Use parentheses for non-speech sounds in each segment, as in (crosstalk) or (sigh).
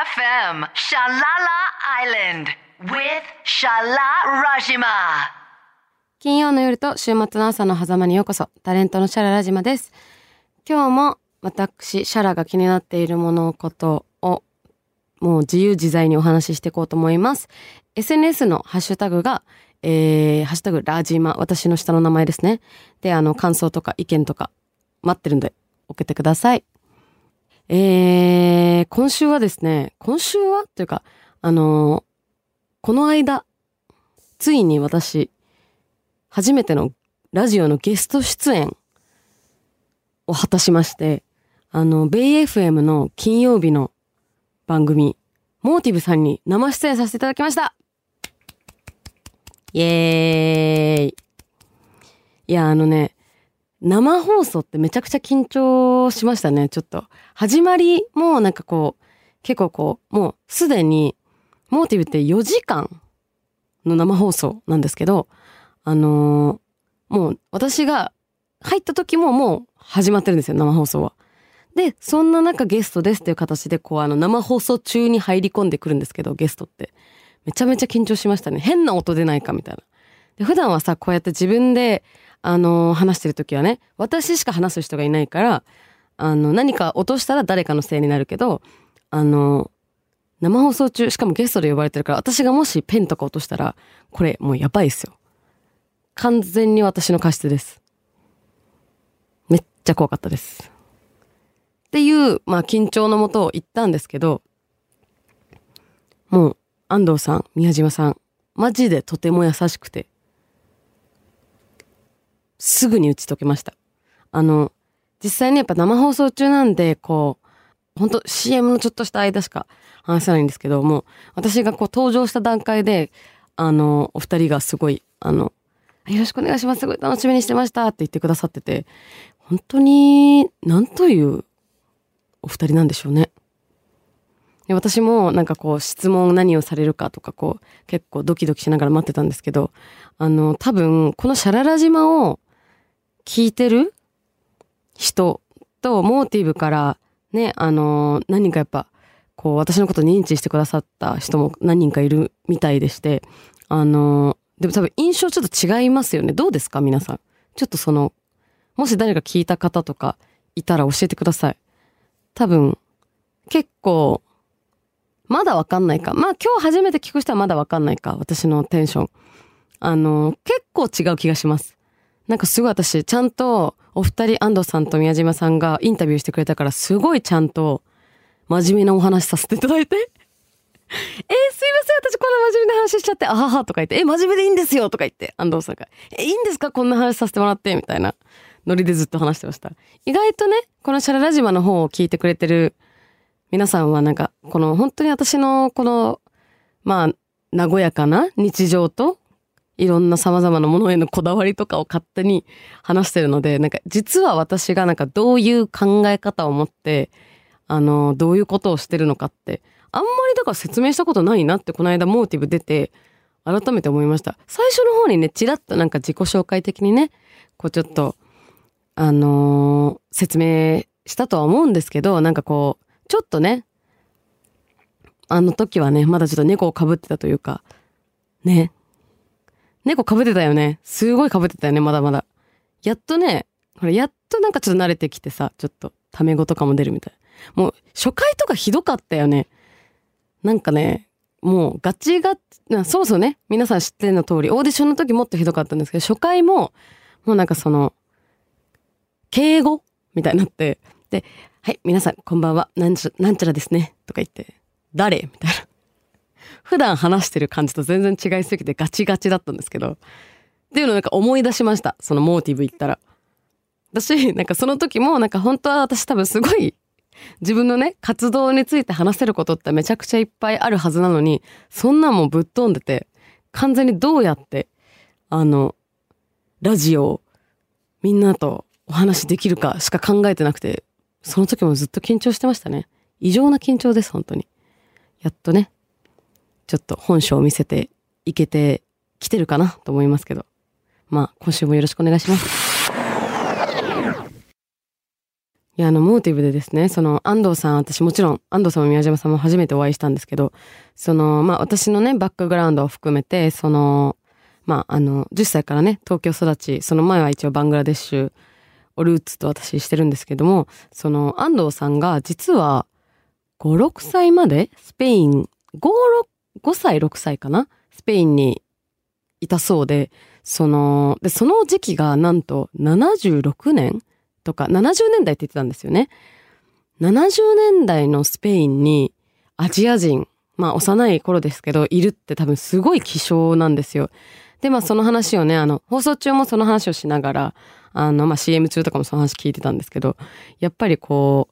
FM Shalala Island with Shala Rajima. 金曜の夜と週末の朝の狭間にようこそ、タレントのシャララジマです。今日も私、シャラが気になっているものことを、もう自由自在にお話ししていこうと思います。SNS のハッシュタグが、えー、ハッシュタグラジマ、私の下の名前ですね。で、あの、感想とか意見とか待ってるんで、送ってください。えー、今週はですね、今週はというか、あのーこの間、ついに私、初めてのラジオのゲスト出演を果たしまして、あの、ベイ FM の金曜日の番組、モーティブさんに生出演させていただきました。イエーイ。いや、あのね、生放送ってめちゃくちゃ緊張しましたね、ちょっと。始まりもなんかこう、結構こう、もうすでに、モーティブって4時間の生放送なんですけど、あのーもう私が入った時ももう始まってるんですよ、生放送は。で、そんな中ゲストですっていう形で、こうあの生放送中に入り込んでくるんですけど、ゲストって。めちゃめちゃ緊張しましたね。変な音出ないかみたいな。で普段はさ、こうやって自分で、あのー話してる時はね、私しか話す人がいないから、あの、何か落としたら誰かのせいになるけど、あの生放送中、しかもゲストで呼ばれてるから、私がもしペンとか落としたら、これもうやばいっすよ。完全に私の過失です。めっちゃ怖かったです。っていう、まあ緊張のもとを言ったんですけど、もう安藤さん、宮島さん、マジでとても優しくて、すぐに打ち解けました。あの、実際にやっぱ生放送中なんで、こう、本当 CM のちょっとした間しか話せないんですけども、私がこう登場した段階で、あの、お二人がすごい、あの、よろしくお願いします。すごい楽しみにしてましたって言ってくださってて、本当に、なんというお二人なんでしょうね。で私もなんかこう質問何をされるかとかこう結構ドキドキしながら待ってたんですけど、あの多分このシャララ島を聞いてる人とモーティブからね、あの何人かやっぱこう私のこと認知してくださった人も何人かいるみたいでして、あのでも多分印象ちょっと違いますよね。どうですか皆さん？ちょっとその、もし誰か聞いた方とかいたら教えてください。多分、結構、まだわかんないか。まあ今日初めて聞く人はまだわかんないか。私のテンション。あの、結構違う気がします。なんかすごい私、ちゃんとお二人安藤さんと宮島さんがインタビューしてくれたから、すごいちゃんと真面目なお話させていただいて。(laughs) えー、すいません、私こんな真面目な話しちゃって、あははとか言って、え、真面目でいいんですよとか言って、安藤さんが、え、いいんですかこんな話させてもらってみたいなノリでずっと話してました。意外とね、このシャララ島の方を聞いてくれてる皆さんはなんか、この本当に私のこの、まあ、和やかな日常と、いろんな様々なものへのこだわりとかを勝手に話してるので、なんか実は私がなんかどういう考え方を持って、あの、どういうことをしてるのかって、あんまりだから説明したことないなってこの間モーティブ出て、改めて思いました。最初の方にね、ちらっとなんか自己紹介的にね、こうちょっと、あのー説明したとは思うんですけど、なんかこう、ちょっとね、あの時はね、まだちょっと猫を被ってたというか、ね。猫被ってたよね。すごい被ってたよね、まだまだ。やっとね、ほら、やっとなんかちょっと慣れてきてさ、ちょっと、タメ語とかも出るみたい。もう、初回とかひどかったよね。なんかね、もうガチガチ、そうそうね、皆さん知っての通り、オーディションの時もっとひどかったんですけど、初回も、もうなんかその、敬語？みたいになって、で、はい、皆さん、こんばんは、なんちゃなんちゃらですね、とか言って、誰？みたいな。普段話してる感じと全然違いすぎてガチガチだったんですけど、っていうのをなんか思い出しました。そのモーティブ行ったら。私、なんかその時も、なんか本当は私多分すごい、自分のね、活動について話せることってめちゃくちゃいっぱいあるはずなのに、そんなんもぶっ飛んでて、完全にどうやって、あの、ラジオをみんなとお話できるかしか考えてなくて、その時もずっと緊張してましたね。異常な緊張です、本当に。やっとね、ちょっと本性を見せていけてきてるかなと思いますけど。まあ、今週もよろしくお願いします。いや、あの、モーティブでですね、その、安藤さん、私もちろん、安藤さんも宮島さんも初めてお会いしたんですけど、その、まあ、私のね、バックグラウンドを含めて、その、まあ、あの、10歳からね、東京育ち、その前は一応バングラデシュをルーツと私してるんですけども、その、安藤さんが実は、5、6歳までスペイン、5、6、5歳、6歳かな？スペインにいたそうで、その、で、その時期がなんと76年とか70年代って言ってたんですよね。70年代のスペインにアジア人、まあ幼い頃ですけど、いるって多分すごい希少なんですよ。で、まあその話をね、あの、放送中もその話をしながら、あの、まあ CM 中とかもその話聞いてたんですけど、やっぱりこ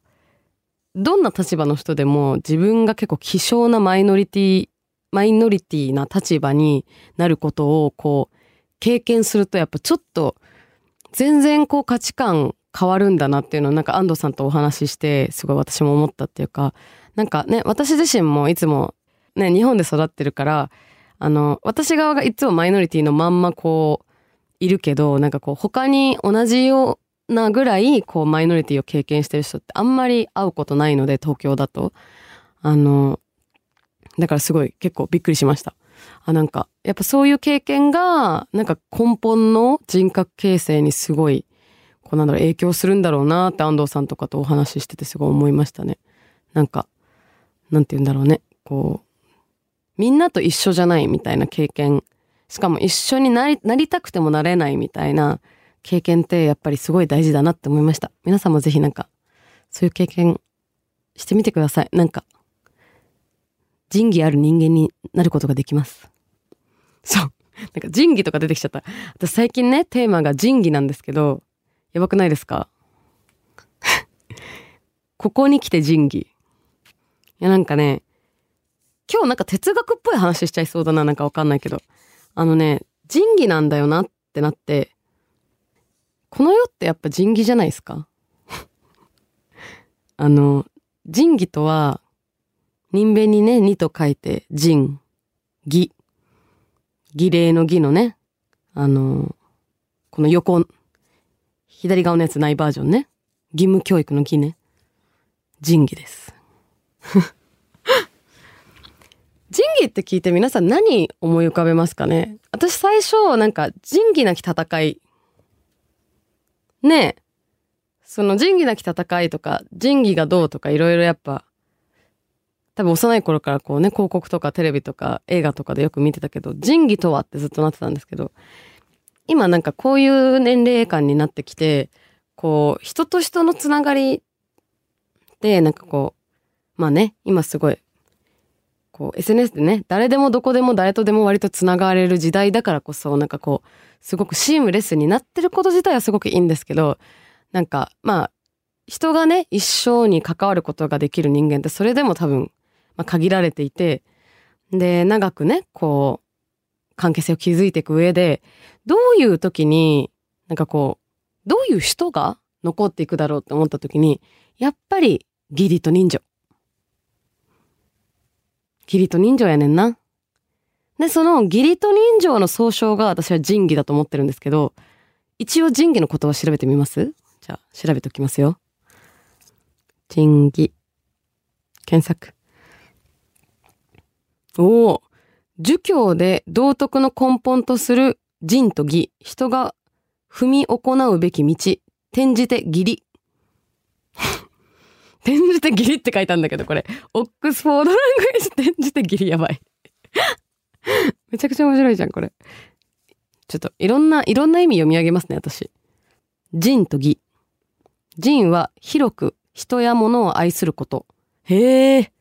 う、どんな立場の人でも自分が結構希少なマイノリティ、マイノリティな立場になることをこう、経験するとやっぱちょっと全然こう価値観変わるんだなっていうのをなんか安藤さんとお話ししてすごい私も思ったっていうかなんかね私自身もいつもね日本で育ってるからあの私側がいつもマイノリティのまんまこういるけどなんかこう他に同じようなぐらいこうマイノリティを経験してる人ってあんまり会うことないので東京だと。あのだからすごい結構びっくりしましたあなんかやっぱそういう経験がなんか根本の人格形成にすごいこうなんだろう影響するんだろうなって安藤さんとかとお話ししててすごい思いましたね。なんか、なんて言うんだろうね。こう、みんなと一緒じゃないみたいな経験。しかも一緒になり、なりたくてもなれないみたいな経験ってやっぱりすごい大事だなって思いました。皆さんもぜひなんか、そういう経験してみてください。なんか、仁義ある人間になることができます。そう。なんか仁義とか出てきちゃった。私最近ね、テーマが仁義なんですけど、やばくないですか？(laughs) ここに来て仁義。いやなんかね、今日なんか哲学っぽい話しちゃいそうだな、なんかわかんないけど。あのね、仁義なんだよなってなって、この世ってやっぱ仁義じゃないですか？(laughs) あの、仁義とは、人弁にね、二と書いて、仁、義。儀礼の義のね、あの、この横、左側のやつないバージョンね。義務教育の義ね。仁義です。(laughs) 仁義って聞いて皆さん何思い浮かべますかね？私最初なんか仁義なき戦い。ねえ。その仁義なき戦いとか仁義がどうとかいろいろやっぱ多分幼い頃からこうね広告とかテレビとか映画とかでよく見てたけど仁義とはってずっとなってたんですけど今なんかこういう年齢感になってきて、こう、人と人のつながりで、なんかこう、まあね、今すごい、こう、SNS でね、誰でもどこでも誰とでも割とつながれる時代だからこそ、なんかこう、すごくシームレスになってること自体はすごくいいんですけど、なんか、まあ、人がね、一生に関わることができる人間ってそれでも多分、まあ、限られていて、で、長くね、こう、関係性を築いていく上で、どういう時に、なんかこう、どういう人が残っていくだろうって思った時に、やっぱり義理と人情。義理と人情やねんな。で、その義理と人情の総称が私は仁義だと思ってるんですけど、一応仁義のことは調べてみます？じゃあ、調べておきますよ。仁義。検索。おお。儒教で道徳の根本とする仁と義、人が踏み行うべき道、転じて義理。(laughs) 転じて義理って書いたんだけど、これ。オックスフォードラングエージ転じて義理やばい。めちゃくちゃ面白いじゃん、これ。ちょっと、いろんな、いろんな意味読み上げますね、私。仁と義。仁は広く人や物を愛すること。へえ。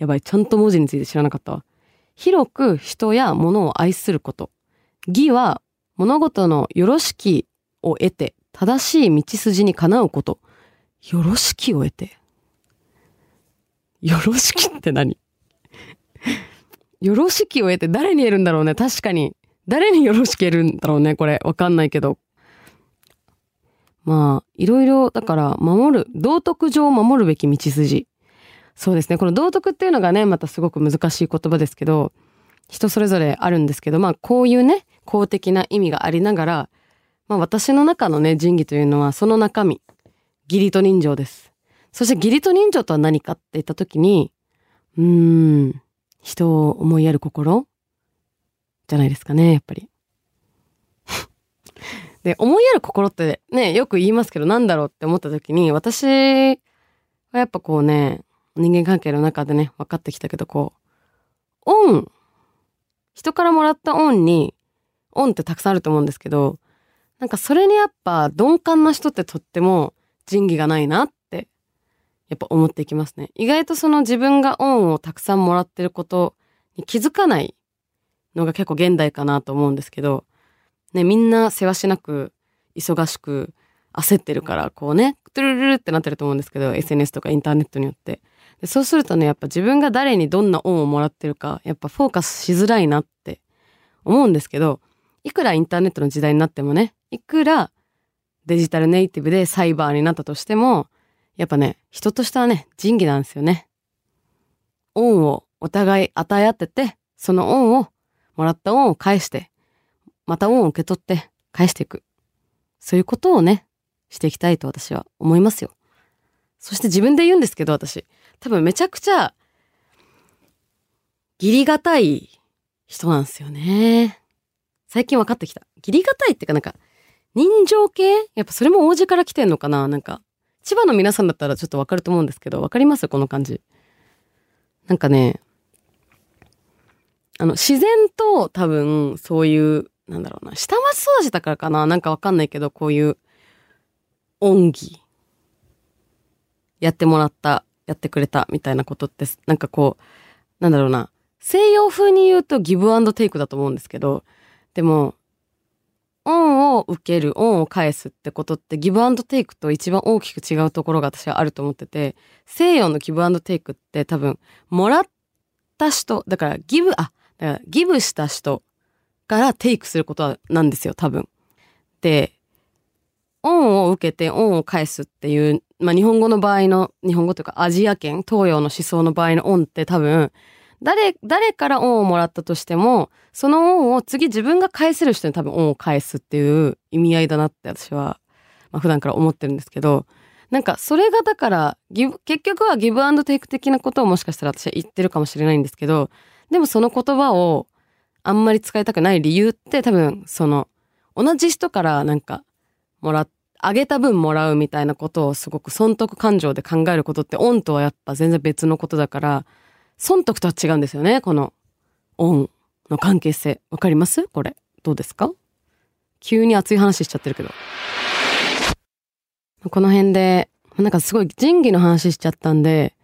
やばい、ちゃんと文字について知らなかったわ。広く人や物を愛すること。義は物事のよろしきを得て正しい道筋にかなうこと。よろしきを得て。よろしきって何？よろしきを得て誰に得るんだろうね？確かに。誰によろしく得るんだろうね？これ。わかんないけど。まあ、いろいろ、だから、守る、道徳上守るべき道筋。そうですね。この道徳っていうのがね、またすごく難しい言葉ですけど、人それぞれあるんですけど、まあこういうね、公的な意味がありながら、まあ私の中のね、仁義というのはその中身、義理と人情です。そして義理と人情とは何かって言った時に、うーん、人を思いやる心？じゃないですかね、やっぱり。(laughs) で、思いやる心ってね、よく言いますけど、なんだろうって思った時に、私はやっぱこうね、人間関係の中でね、分かってきたけど、こう、恩、人からもらった恩に、恩ってたくさんあると思うんですけど、なんかそれにやっぱ鈍感な人ってとっても仁義がないなって、やっぱ思っていきますね。意外とその自分が恩をたくさんもらってることに気づかないのが結構現代かなと思うんですけど、ね、みんな世話しなく、忙しく、焦ってるから、こうね、トゥルルルってなってると思うんですけど、SNS とかインターネットによって。でそうするとね、やっぱ自分が誰にどんな恩をもらってるか、やっぱフォーカスしづらいなって思うんですけど、いくらインターネットの時代になってもね、いくらデジタルネイティブでサイバーになったとしても、やっぱね、人としてはね、仁義なんですよね。恩をお互い与え合ってて、その恩を、もらった恩を返して、また恩を受け取って返していく。そういうことをね、していきたいと私は思いますよ。そして自分で言うんですけど、私。多分めちゃくちゃ、義理がたい人なんですよね。最近分かってきた。義理がたいっていうかなんか、人情系？やっぱそれも王子から来てんのかな？なんか、千葉の皆さんだったらちょっとわかると思うんですけど、わかります？この感じ。なんかね、あの、自然と多分そういう、なんだろうな、下町育ちだからかな？なんかわかんないけど、こういう、恩義。やってもらった、やってくれた、みたいなことって、なんかこう、なんだろうな、西洋風に言うとギブアンドテイクだと思うんですけど、でも、恩を受ける、恩を返すってことってギブアンドテイクと一番大きく違うところが私はあると思ってて、西洋のギブアンドテイクって多分、もらった人、だからギブ、あ、だからギブした人からテイクすることなんですよ、多分。で、恩を受けて恩を返すっていう、まあ日本語の場合の、日本語というかアジア圏、東洋の思想の場合の恩って多分、誰、誰から恩をもらったとしても、その恩を次自分が返せる人に多分恩を返すっていう意味合いだなって私は、まあ普段から思ってるんですけど、なんかそれがだから、ギブ結局はギブアンドテイク的なことをもしかしたら私は言ってるかもしれないんですけど、でもその言葉をあんまり使いたくない理由って多分その、同じ人からなんかもらっあげた分もらうみたいなことをすごく損得感情で考えることって恩とはやっぱ全然別のことだから、損得とは違うんですよね、この恩の関係性。わかります？これ。どうですか？急に熱い話しちゃってるけど。この辺で、なんかすごい仁義の話しちゃったんで、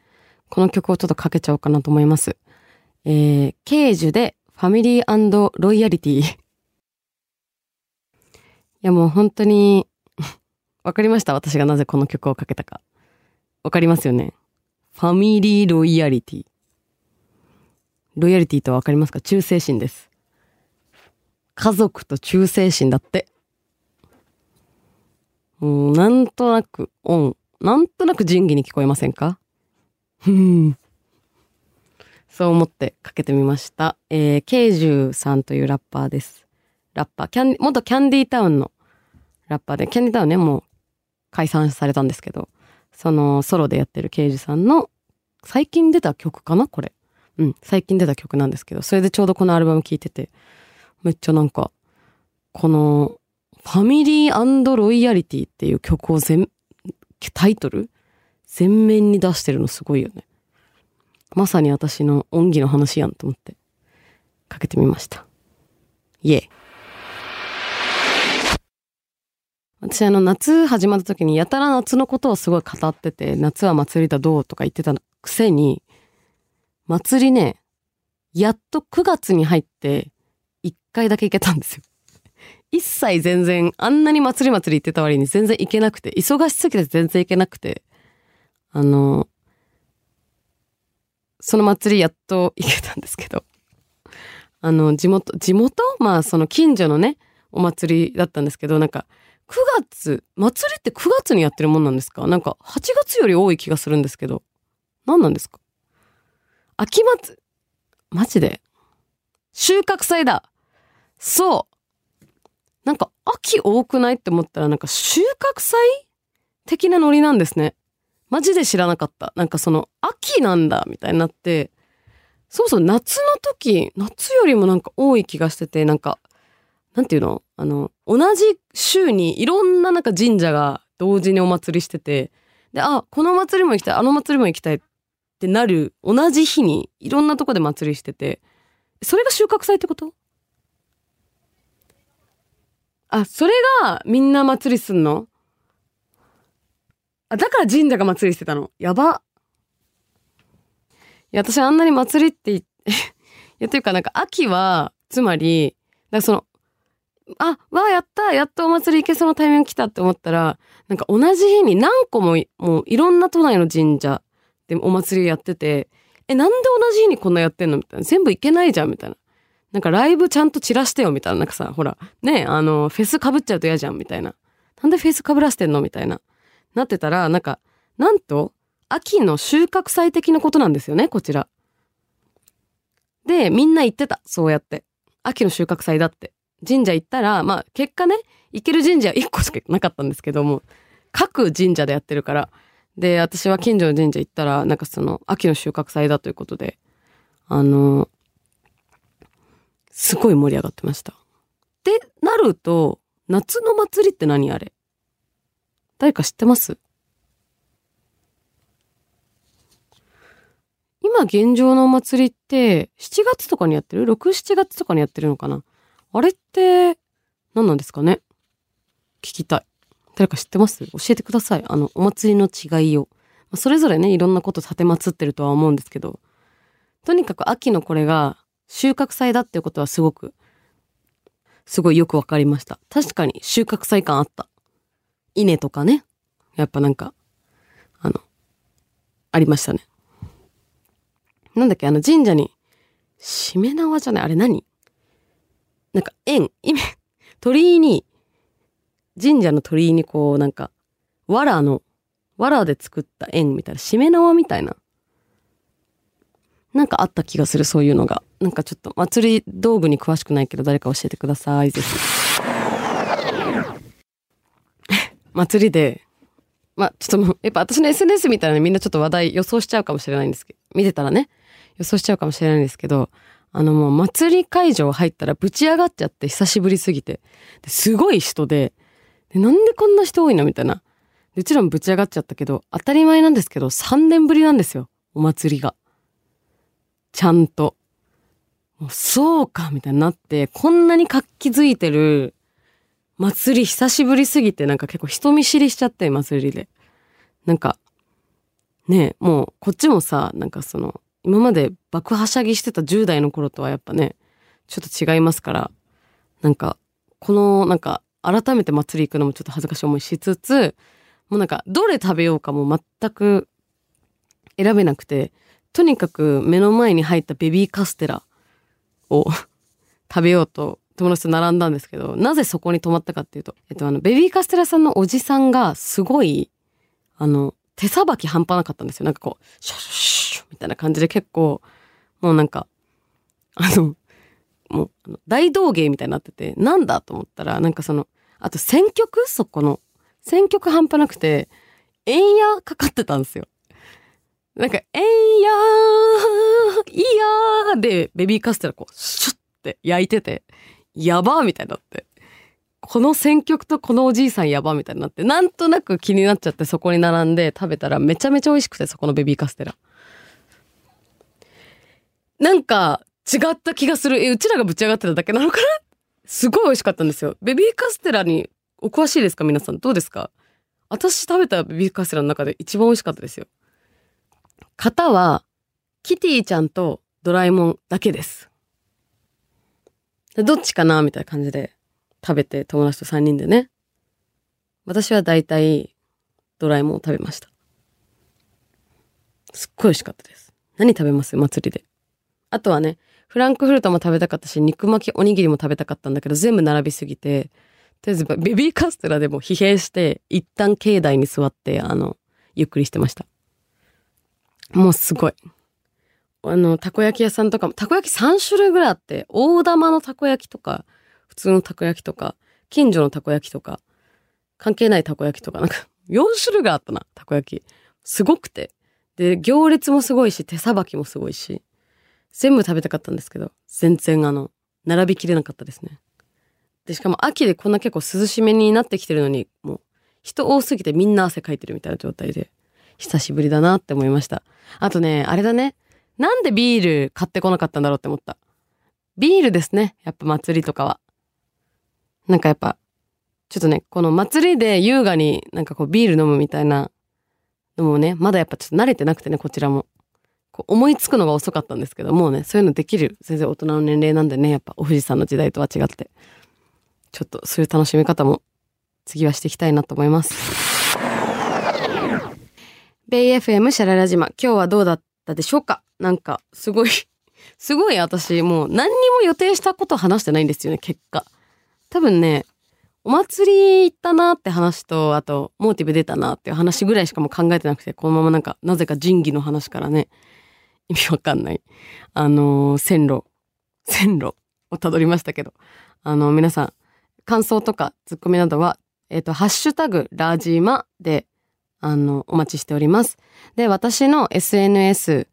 この曲をちょっとかけちゃおうかなと思います。えー、ケージュでファミリーロイヤリティ。やもう本当に、(laughs) わかりました私がなぜこの曲をかけたか。わかりますよねファミリーロイヤリティ。ロイヤリティとはわかりますか？忠誠心です。家族と忠誠心だって。もう、なんとなく、オン。なんとなく仁義に聞こえませんか？ふん。そう思ってかけてみました。えー、ケイジュさんというラッパーです。ラッパー。キャン、元キャンディータウンのラッパーで、キャンディタウンね、もう解散されたんですけど、そのソロでやってるケイジさんの最近出た曲かな？これ。うん、最近出た曲なんですけど、それでちょうどこのアルバム聴いてて、めっちゃなんか、この、ファミリーロイヤリティっていう曲を全、タイトル？全面に出してるのすごいよね。まさに私の恩義の話やんと思って、かけてみました。イエ。私あの夏始まった時にやたら夏のことをすごい語ってて、夏は祭りだどうとか言ってたくせに、祭りね、やっと9月に入って1回だけ行けたんですよ。一切全然、あんなに祭り祭り行ってた割に全然行けなくて、忙しすぎて全然行けなくて、あの、その祭りやっと行けたんですけど、あの、地元、地元？まあその近所のね、お祭りだったんですけど、なんか、9月、祭りって9月にやってるもんなんですか？なんか8月より多い気がするんですけど、何なんですか？秋祭、マジで？収穫祭だ。そう。なんか秋多くないって思ったらなんか収穫祭的なノリなんですね。マジで知らなかった。なんかその、秋なんだ、みたいになって、そもそも夏の時、夏よりもなんか多い気がしてて、なんか、なんていうの？あの、同じ週にいろんななんか神社が同時にお祭りしてて、で、あ、この祭りも行きたい、あの祭りも行きたいってなる、同じ日にいろんなとこで祭りしてて、それが収穫祭ってこと？あ、それがみんな祭りすんの？あ、だから神社が祭りしてたの。やば。いや、私あんなに祭りって言って、(laughs) いや、というかなんか秋は、つまり、だかその、あ、わあ、やったやっとお祭り行けそうなタイミング来たって思ったら、なんか同じ日に何個も、もういろんな都内の神社でお祭りやってて、え、なんで同じ日にこんなやってんのみたいな。全部行けないじゃんみたいな。なんかライブちゃんと散らしてよみたいな。なんかさ、ほら、ね、あの、フェス被っちゃうと嫌じゃんみたいな。なんでフェス被らしてんのみたいな。なってたら、なんか、なんと、秋の収穫祭的なことなんですよね、こちら。で、みんな言ってた。そうやって。秋の収穫祭だって。神社行ったら、まあ、結果ね、行ける神社1個しかなかったんですけども、各神社でやってるから。で、私は近所の神社行ったら、なんかその、秋の収穫祭だということで、あの、すごい盛り上がってました。で、なると、夏の祭りって何あれ？誰か知ってます？今現状のお祭りって、7月とかにやってる ?6、7月とかにやってるのかな？あれって、何なんですかね？聞きたい。誰か知ってます？教えてください。あの、お祭りの違いを。まあそれぞれね、いろんなこと立てまつってるとは思うんですけど、とにかく秋のこれが収穫祭だっていうことはすごく、すごいよくわかりました。確かに収穫祭感あった。稲とかね。やっぱなんか、あの、ありましたね。なんだっけ、あの神社に、しめ縄じゃない？あれ何？なんか円、意味、(laughs) 鳥居に、神社の鳥居にこうなんか、藁の、藁で作った円みたいな、しめ縄みたいな。なんかあった気がする、そういうのが。なんかちょっと祭り道具に詳しくないけど誰か教えてください、ぜひ。(laughs) 祭りで、まあちょっともう、やっぱ私の SNS みたいなみんなちょっと話題予想しちゃうかもしれないんですけど、見てたらね、予想しちゃうかもしれないんですけど、あのもう祭り会場入ったらぶち上がっちゃって久しぶりすぎて、すごい人で、でなんでこんな人多いのみたいな。でちらもぶち上がっちゃったけど、当たり前なんですけど、3年ぶりなんですよ。お祭りが。ちゃんと。もうそうか、みたいになって、こんなに活気づいてる祭り久しぶりすぎて、なんか結構人見知りしちゃって、祭りで。なんか、ねえ、もうこっちもさ、なんかその、今まで爆はしゃぎしてた10代の頃とはやっぱね、ちょっと違いますから、なんか、この、なんか、改めて祭り行くのもちょっと恥ずかしい思いしつつ、もうなんか、どれ食べようかも全く選べなくて、とにかく目の前に入ったベビーカステラを (laughs) 食べようと友達と並んだんですけど、なぜそこに泊まったかっていうと、えっとあの、ベビーカステラさんのおじさんがすごい、あの、手さばき半端なかったんですよ。なんかこう、シュッシュッみたいな感じで結構、もうなんか、あの、もう、あの大道芸みたいになってて、なんだと思ったら、なんかその、あと選曲？そこの。選曲半端なくて、えんやかかってたんですよ。なんか、えんやー、いやーで、ベビーカステラこう、シュッって焼いてて、やばーみたいになって。この選曲とこのおじいさんやばみたいになって、なんとなく気になっちゃってそこに並んで食べたらめちゃめちゃ美味しくて、そこのベビーカステラ。なんか違った気がする。え、うちらがぶち上がってただけなのかな？(laughs) すごい美味しかったんですよ。ベビーカステラにお詳しいですか？皆さん。どうですか？私食べたベビーカステラの中で一番美味しかったですよ。型は、キティちゃんとドラえもんだけです。どっちかな？みたいな感じで食べて友達と3人でね。私は大体ドラえもんを食べました。すっごい美味しかったです。何食べます？祭りで。あとはね、フランクフルトも食べたかったし、肉巻きおにぎりも食べたかったんだけど、全部並びすぎて、とりあえずベビーカステラでも疲弊して、一旦境内に座って、あの、ゆっくりしてました。もうすごい。あの、たこ焼き屋さんとかも、たこ焼き3種類ぐらいあって、大玉のたこ焼きとか、普通のたこ焼きとか、近所のたこ焼きとか、関係ないたこ焼きとか、なんか、4種類があったな、たこ焼き。すごくて。で、行列もすごいし、手さばきもすごいし。全部食べたかったんですけど、全然あの、並びきれなかったですね。で、しかも秋でこんな結構涼しめになってきてるのに、もう、人多すぎてみんな汗かいてるみたいな状態で、久しぶりだなって思いました。あとね、あれだね。なんでビール買ってこなかったんだろうって思った。ビールですね。やっぱ祭りとかは。なんかやっぱ、ちょっとね、この祭りで優雅になんかこうビール飲むみたいなのもね、まだやっぱちょっと慣れてなくてね、こちらも。こう思いつくのが遅かったんですけど、もうね、そういうのできる全然大人の年齢なんでね、やっぱお富士山の時代とは違って。ちょっとそういう楽しみ方も次はしていきたいなと思います。ベイ FM シャララ島、今日はどうだったでしょうか？なんか、すごい (laughs) すごい私、もう何にも予定したこと話してないんですよね、結果。多分ね、お祭り行ったなって話と、あと、モーティブ出たなっていう話ぐらいしかも考えてなくて、このままなんか、なぜか仁義の話からね、意味わかんない。あの線路、線路をたどりましたけど、あの皆さん、感想とかツッコミなどは、えっ、と、ハッシュタグ、ラジマで、あの、お待ちしております。で、私の SNS、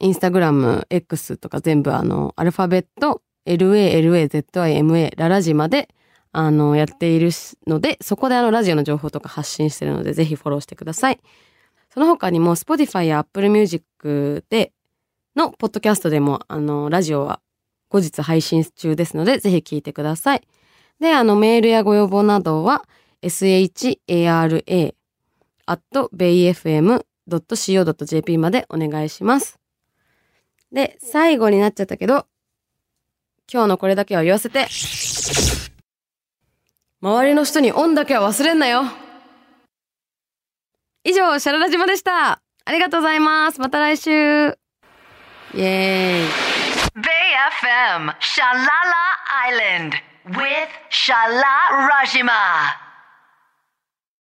インスタグラム、X とか全部あの、アルファベット、LALAZIMA、ララジマで、あの、やっているので、そこであの、ラジオの情報とか発信してるので、ぜひフォローしてください。その他にも、Spotify や Apple Music で、の、ポッドキャストでも、あの、ラジオは後日配信中ですので、ぜひ聞いてください。で、あの、メールやご要望などは、shara.bayfm.co.jp までお願いします。で、最後になっちゃったけど、今日のこれだけは言わせて。周りの人にオンだけは忘れんなよ。以上、シャララ島でした。ありがとうございます。また来週。イエーイ。Bay FM, Shalala Island, with Shala Rajima.